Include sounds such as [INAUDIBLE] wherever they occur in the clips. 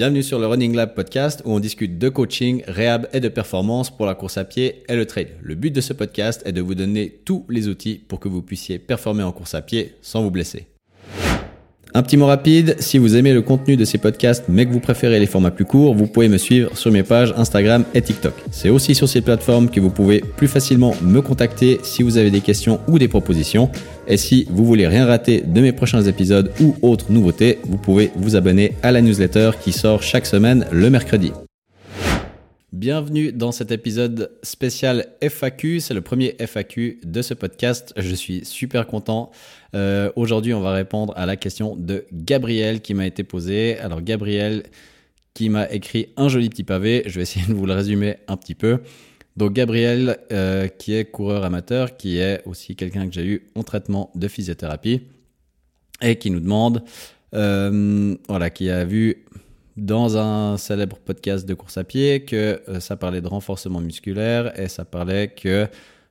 Bienvenue sur le Running Lab podcast où on discute de coaching, réhab et de performance pour la course à pied et le trail. Le but de ce podcast est de vous donner tous les outils pour que vous puissiez performer en course à pied sans vous blesser. Un petit mot rapide, si vous aimez le contenu de ces podcasts mais que vous préférez les formats plus courts, vous pouvez me suivre sur mes pages Instagram et TikTok. C'est aussi sur ces plateformes que vous pouvez plus facilement me contacter si vous avez des questions ou des propositions. Et si vous voulez rien rater de mes prochains épisodes ou autres nouveautés, vous pouvez vous abonner à la newsletter qui sort chaque semaine le mercredi. Bienvenue dans cet épisode spécial FAQ. C'est le premier FAQ de ce podcast. Je suis super content. Euh, aujourd'hui, on va répondre à la question de Gabriel qui m'a été posée. Alors, Gabriel qui m'a écrit un joli petit pavé. Je vais essayer de vous le résumer un petit peu. Donc, Gabriel, euh, qui est coureur amateur, qui est aussi quelqu'un que j'ai eu en traitement de physiothérapie et qui nous demande, euh, voilà, qui a vu dans un célèbre podcast de course à pied que euh, ça parlait de renforcement musculaire et ça parlait que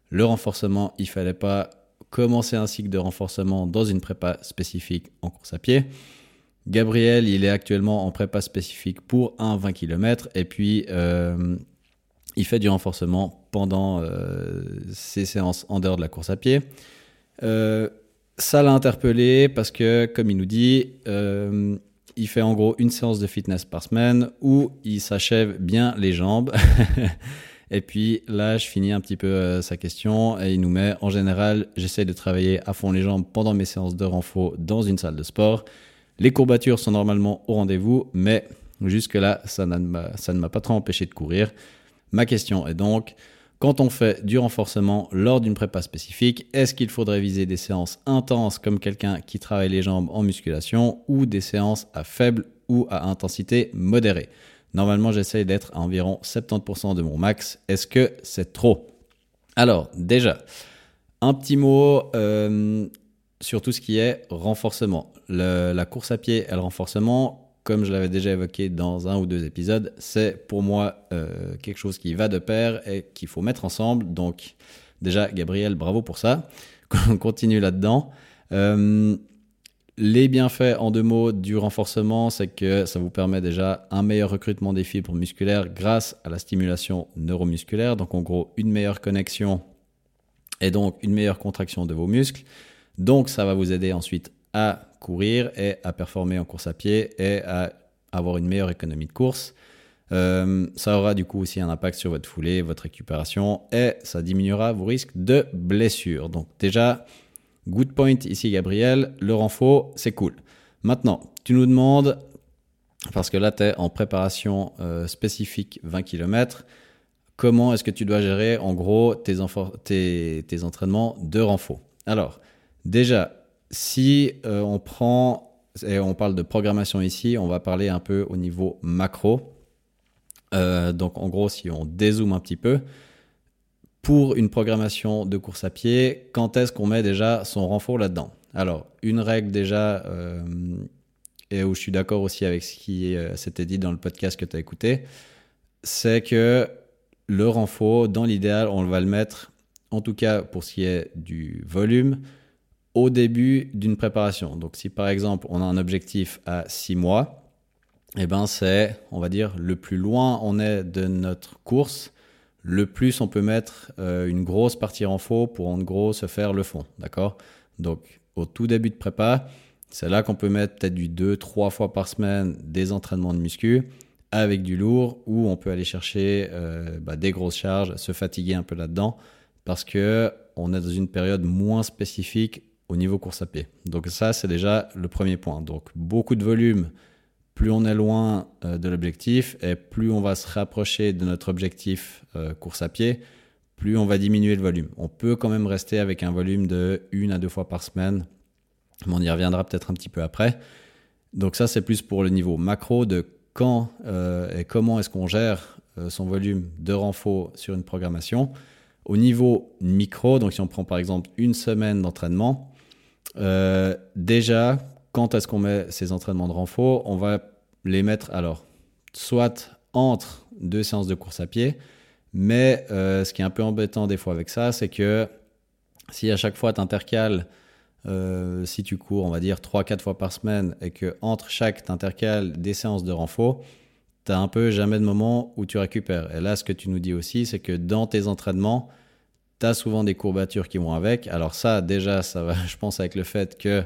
le renforcement, il fallait pas commencer un cycle de renforcement dans une prépa spécifique en course à pied. Gabriel, il est actuellement en prépa spécifique pour un 20 km et puis euh, il fait du renforcement pendant euh, ses séances en dehors de la course à pied. ça l'a interpellé parce que, comme il nous dit, il fait en gros une séance de fitness par semaine où il s'achève bien les jambes. [LAUGHS] et puis là, je finis un petit peu euh, sa question et il nous met en général, j'essaie de travailler à fond les jambes pendant mes séances de renfort dans une salle de sport. Les courbatures sont normalement au rendez-vous, mais jusque-là, ça ne m'a pas trop empêché de courir. Ma question est donc, quand on fait du renforcement lors d'une prépa spécifique, est-ce qu'il faudrait viser des séances intenses comme quelqu'un qui travaille les jambes en musculation ou des séances à faible ou à intensité modérée? Normalement, j'essaye d'être à environ 70% de mon max. Est-ce que c'est trop? Alors, déjà, un petit mot euh, sur tout ce qui est renforcement. la course à pied et le renforcement, comme je l'avais déjà évoqué dans un ou deux épisodes, c'est pour moi euh, quelque chose qui va de pair et qu'il faut mettre ensemble. Donc déjà, Gabriel, bravo pour ça. [LAUGHS] On continue là-dedans. Euh, les bienfaits en deux mots du renforcement, c'est que ça vous permet déjà un meilleur recrutement des fibres musculaires grâce à la stimulation neuromusculaire. Donc en gros, une meilleure connexion et donc une meilleure contraction de vos muscles. Donc ça va vous aider ensuite à courir et à performer en course à pied et à avoir une meilleure économie de course. Euh, ça aura du coup aussi un impact sur votre foulée, votre récupération et ça diminuera vos risques de blessure. Donc déjà, good point ici Gabriel, le renfort, c'est cool. Maintenant, tu nous demandes, parce que là tu es en préparation euh, spécifique 20 km, comment est-ce que tu dois gérer en gros tes, tes, tes entraînements de renfort Alors, déjà, si euh, on prend, et on parle de programmation ici, on va parler un peu au niveau macro. Euh, donc en gros, si on dézoome un petit peu, pour une programmation de course à pied, quand est-ce qu'on met déjà son renfort là-dedans? Alors, une règle déjà, euh, et où je suis d'accord aussi avec ce qui s'était dit dans le podcast que tu as écouté, c'est que le renfort, dans l'idéal, on va le mettre, en tout cas pour ce qui est du volume, au début d'une préparation. Donc si par exemple on a un objectif à 6 mois, eh ben c'est, on va dire, le plus loin on est de notre course, le plus on peut mettre euh, une grosse partie en faux pour en gros se faire le fond. D'accord? Donc au tout début de prépa, c'est là qu'on peut mettre peut-être du 2-3 fois par semaine des entraînements de muscu avec du lourd ou on peut aller chercher euh, bah, des grosses charges, se fatiguer un peu là-dedans parce que on est dans une période moins spécifique au niveau course à pied. Donc ça, c'est déjà le premier point. Donc beaucoup de volume, plus on est loin euh, de l'objectif et plus on va se rapprocher de notre objectif euh, course à pied, plus on va diminuer le volume. On peut quand même rester avec un volume de une à deux fois par semaine, mais on y reviendra peut-être un petit peu après. Donc ça, c'est plus pour le niveau macro de quand euh, et comment est-ce qu'on gère son volume de renfort sur une programmation. Au niveau micro, donc si on prend par exemple une semaine d'entraînement, euh, déjà, quand est-ce qu'on met ces entraînements de renfort On va les mettre alors soit entre deux séances de course à pied, mais euh, ce qui est un peu embêtant des fois avec ça, c'est que si à chaque fois tu intercales euh, si tu cours, on va dire 3-4 fois par semaine et que entre chaque t'intercales des séances de renfort, tu un peu jamais de moment où tu récupères. Et là, ce que tu nous dis aussi, c'est que dans tes entraînements, tu as souvent des courbatures qui vont avec. Alors ça, déjà, ça va, [LAUGHS] je pense, avec le fait que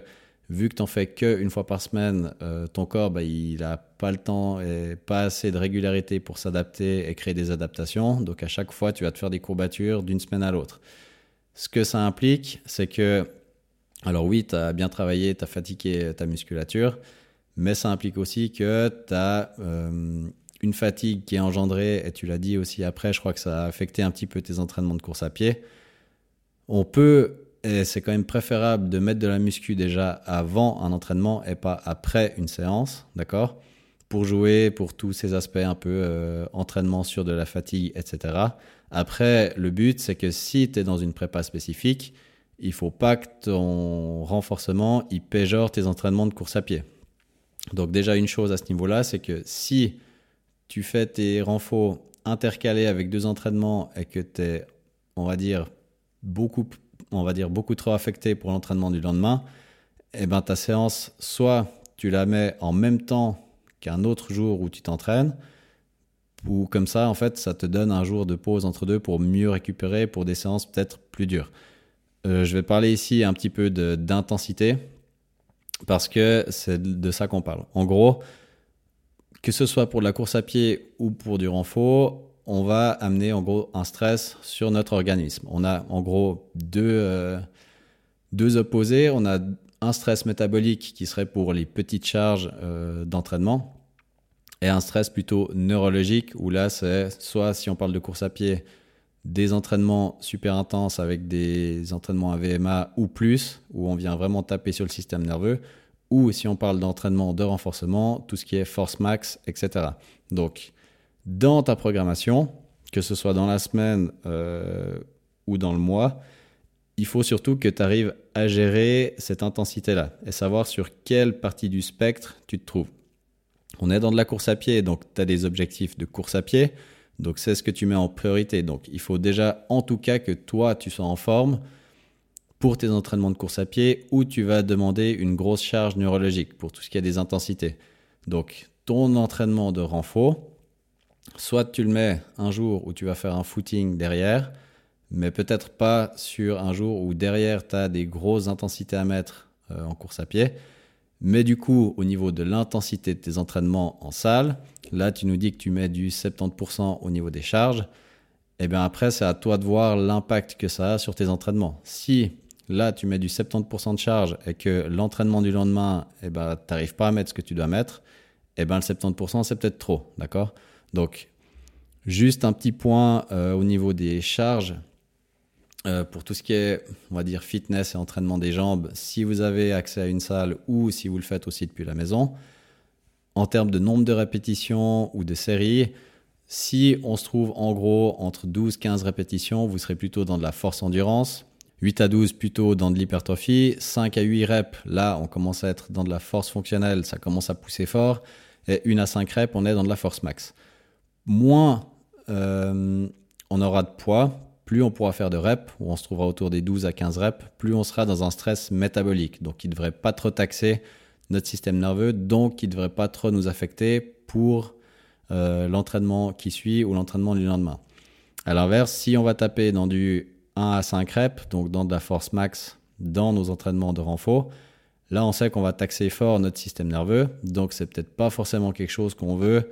vu que tu n'en fais qu'une fois par semaine, euh, ton corps, bah, il n'a pas le temps et pas assez de régularité pour s'adapter et créer des adaptations. Donc à chaque fois, tu vas te faire des courbatures d'une semaine à l'autre. Ce que ça implique, c'est que, alors oui, tu as bien travaillé, tu as fatigué ta musculature, mais ça implique aussi que tu as euh, une fatigue qui est engendrée, et tu l'as dit aussi après, je crois que ça a affecté un petit peu tes entraînements de course à pied. On peut et c'est quand même préférable de mettre de la muscu déjà avant un entraînement et pas après une séance, d'accord? Pour jouer, pour tous ces aspects un peu euh, entraînement sur de la fatigue, etc. Après, le but, c'est que si tu es dans une prépa spécifique, il faut pas que ton renforcement il péjore tes entraînements de course à pied. Donc déjà une chose à ce niveau-là, c'est que si tu fais tes renforts intercalés avec deux entraînements et que tu es, on va dire, beaucoup on va dire, beaucoup trop affecté pour l'entraînement du lendemain, eh ben, ta séance, soit tu la mets en même temps qu'un autre jour où tu t'entraînes, ou comme ça, en fait, ça te donne un jour de pause entre deux pour mieux récupérer pour des séances peut-être plus dures. Euh, je vais parler ici un petit peu d'intensité parce que c'est de ça qu'on parle. En gros, que ce soit pour la course à pied ou pour du renfort, on va amener en gros un stress sur notre organisme. On a en gros deux, euh, opposés. On a un stress métabolique qui serait pour les petites charges euh, d'entraînement et un stress plutôt neurologique où là c'est soit si on parle de course à pied des entraînements super intenses avec des entraînements à VMA ou plus où on vient vraiment taper sur le système nerveux ou si on parle d'entraînement de renforcement tout ce qui est force max etc. Donc dans ta programmation, que ce soit dans la semaine euh, ou dans le mois, il faut surtout que tu arrives à gérer cette intensité-là et savoir sur quelle partie du spectre tu te trouves. On est dans de la course à pied, donc tu as des objectifs de course à pied, donc c'est ce que tu mets en priorité. Donc il faut déjà en tout cas que toi tu sois en forme pour tes entraînements de course à pied où tu vas demander une grosse charge neurologique pour tout ce qui est des intensités. Donc ton entraînement de renfort, soit tu le mets un jour où tu vas faire un footing derrière, mais peut-être pas sur un jour où derrière tu as des grosses intensités à mettre euh, en course à pied. Mais du coup, au niveau de l'intensité de tes entraînements en salle, là tu nous dis que tu mets du 70% au niveau des charges. Et eh bien après, c'est à toi de voir l'impact que ça a sur tes entraînements. Si là tu mets du 70% de charge et que l'entraînement du lendemain, eh ben, tu n'arrives pas à mettre ce que tu dois mettre, et eh ben, le 70% c'est peut-être trop. D'accord? Donc, juste un petit point euh, au niveau des charges. Euh, pour tout ce qui est, on va dire, fitness et entraînement des jambes, si vous avez accès à une salle ou si vous le faites aussi depuis la maison, en termes de nombre de répétitions ou de séries, si on se trouve en gros entre 12-15 répétitions, vous serez plutôt dans de la force endurance. 8 à 12 plutôt dans de l'hypertrophie. 5 à 8 reps, là on commence à être dans de la force fonctionnelle, ça commence à pousser fort. Et 1 à 5 reps, on est dans de la force max moins euh, on aura de poids, plus on pourra faire de reps, où on se trouvera autour des 12 à 15 reps, plus on sera dans un stress métabolique. Donc, il ne devrait pas trop taxer notre système nerveux, donc il ne devrait pas trop nous affecter pour euh, l'entraînement qui suit ou l'entraînement du lendemain. À l'inverse, si on va taper dans du 1 à 5 reps, donc dans de la force max dans nos entraînements de renfort, là on sait qu'on va taxer fort notre système nerveux, donc c'est peut-être pas forcément quelque chose qu'on veut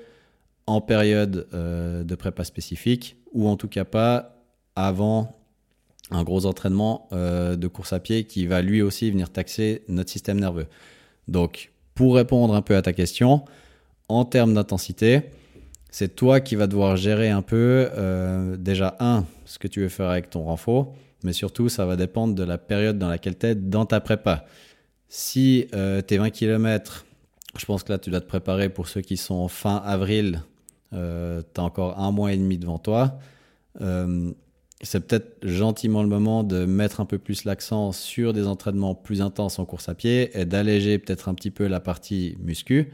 en période euh, de prépa spécifique ou en tout cas pas avant un gros entraînement euh, de course à pied qui va lui aussi venir taxer notre système nerveux. Donc, pour répondre un peu à ta question, en termes d'intensité, c'est toi qui vas devoir gérer un peu, euh, déjà, un, ce que tu veux faire avec ton renfort, mais surtout, ça va dépendre de la période dans laquelle tu es dans ta prépa. Si tes 20 km, je pense que là, tu dois te préparer pour ceux qui sont fin avril euh, tu as encore un mois et demi devant toi. Euh, c'est peut-être gentiment le moment de mettre un peu plus l'accent sur des entraînements plus intenses en course à pied et d'alléger peut-être un petit peu la partie muscu.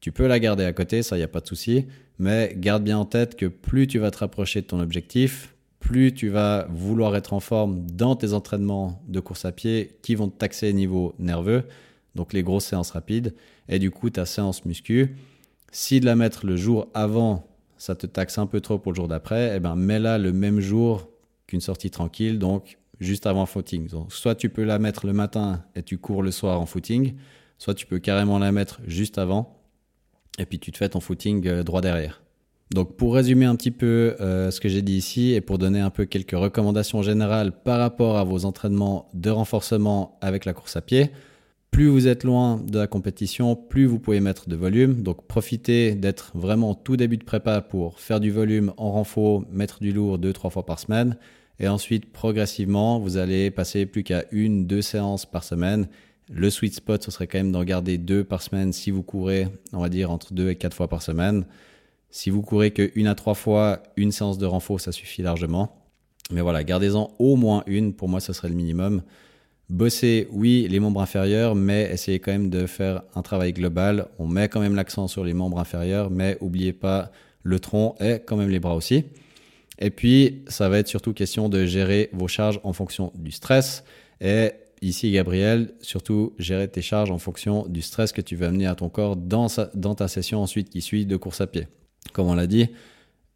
Tu peux la garder à côté, ça, il n'y a pas de souci. Mais garde bien en tête que plus tu vas te rapprocher de ton objectif, plus tu vas vouloir être en forme dans tes entraînements de course à pied qui vont te taxer niveau nerveux, donc les grosses séances rapides, et du coup ta séance muscu. Si de la mettre le jour avant, ça te taxe un peu trop pour le jour d'après, eh ben mets-la le même jour qu'une sortie tranquille, donc juste avant footing. Donc, soit tu peux la mettre le matin et tu cours le soir en footing, soit tu peux carrément la mettre juste avant et puis tu te fais ton footing euh, droit derrière. Donc pour résumer un petit peu euh, ce que j'ai dit ici et pour donner un peu quelques recommandations générales par rapport à vos entraînements de renforcement avec la course à pied, plus vous êtes loin de la compétition, plus vous pouvez mettre de volume. Donc profitez d'être vraiment tout début de prépa pour faire du volume en renfort, mettre du lourd deux, trois fois par semaine. Et ensuite, progressivement, vous allez passer plus qu'à une, deux séances par semaine. Le sweet spot, ce serait quand même d'en garder deux par semaine si vous courez, on va dire, entre deux et quatre fois par semaine. Si vous courez que une à trois fois, une séance de renfort, ça suffit largement. Mais voilà, gardez-en au moins une. Pour moi, ce serait le minimum. Bossez, oui, les membres inférieurs, mais essayez quand même de faire un travail global. On met quand même l'accent sur les membres inférieurs, mais n'oubliez pas le tronc et quand même les bras aussi. Et puis, ça va être surtout question de gérer vos charges en fonction du stress. Et ici, Gabriel, surtout gérer tes charges en fonction du stress que tu veux amener à ton corps dans, dans ta session ensuite qui suit de course à pied. Comme on l'a dit,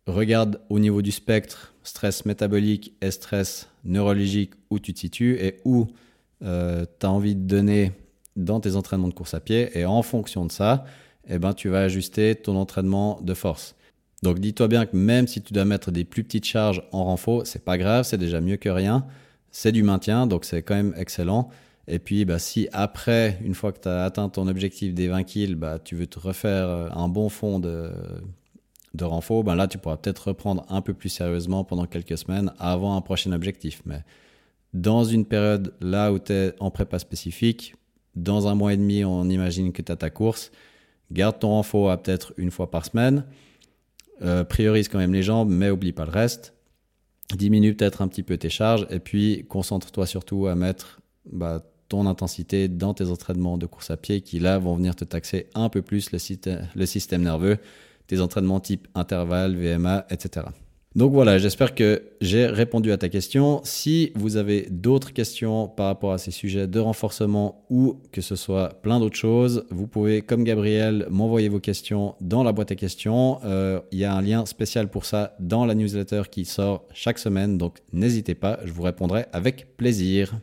regarde au niveau du spectre stress métabolique et stress neurologique où tu te situes et où euh, tu as envie de donner dans tes entraînements de course à pied. Et en fonction de ça, eh ben, tu vas ajuster ton entraînement de force. Donc dis-toi bien que même si tu dois mettre des plus petites charges en renfort, c'est pas grave, c'est déjà mieux que rien. C'est du maintien, donc c'est quand même excellent. Et puis, bah, si après, une fois que tu as atteint ton objectif des 20 kills, bah, tu veux te refaire euh, un bon fond de, de renfort, bah, là, tu pourras peut-être reprendre un peu plus sérieusement pendant quelques semaines avant un prochain objectif. Mais dans une période là où tu es en prépa spécifique, dans un mois et demi, on imagine que tu as ta course, garde ton renfort à peut-être une fois par semaine. Euh, priorise quand même les jambes, mais oublie pas le reste. Diminue peut-être un petit peu tes charges et puis concentre-toi surtout à mettre bah, ton intensité dans tes entraînements de course à pied qui là vont venir te taxer un peu plus le, le système nerveux, tes entraînements type intervalle, VMA, etc. Donc voilà, j'espère que j'ai répondu à ta question. Si vous avez d'autres questions par rapport à ces sujets de renforcement ou que ce soit plein d'autres choses, vous pouvez, comme Gabriel, m'envoyer vos questions dans la boîte à questions. Euh, il y a un lien spécial pour ça dans la newsletter qui sort chaque semaine, donc n'hésitez pas, je vous répondrai avec plaisir.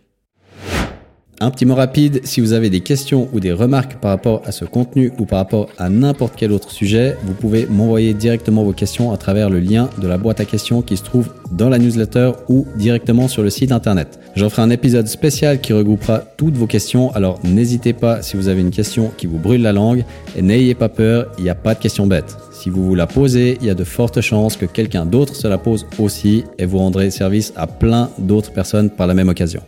Un petit mot rapide, si vous avez des questions ou des remarques par rapport à ce contenu ou par rapport à n'importe quel autre sujet, vous pouvez m'envoyer directement vos questions à travers le lien de la boîte à questions qui se trouve dans la newsletter ou directement sur le site internet. J'en ferai un épisode spécial qui regroupera toutes vos questions, alors n'hésitez pas si vous avez une question qui vous brûle la langue et n'ayez pas peur, il n'y a pas de questions bêtes. Si vous vous la posez, il y a de fortes chances que quelqu'un d'autre se la pose aussi et vous rendrez service à plein d'autres personnes par la même occasion.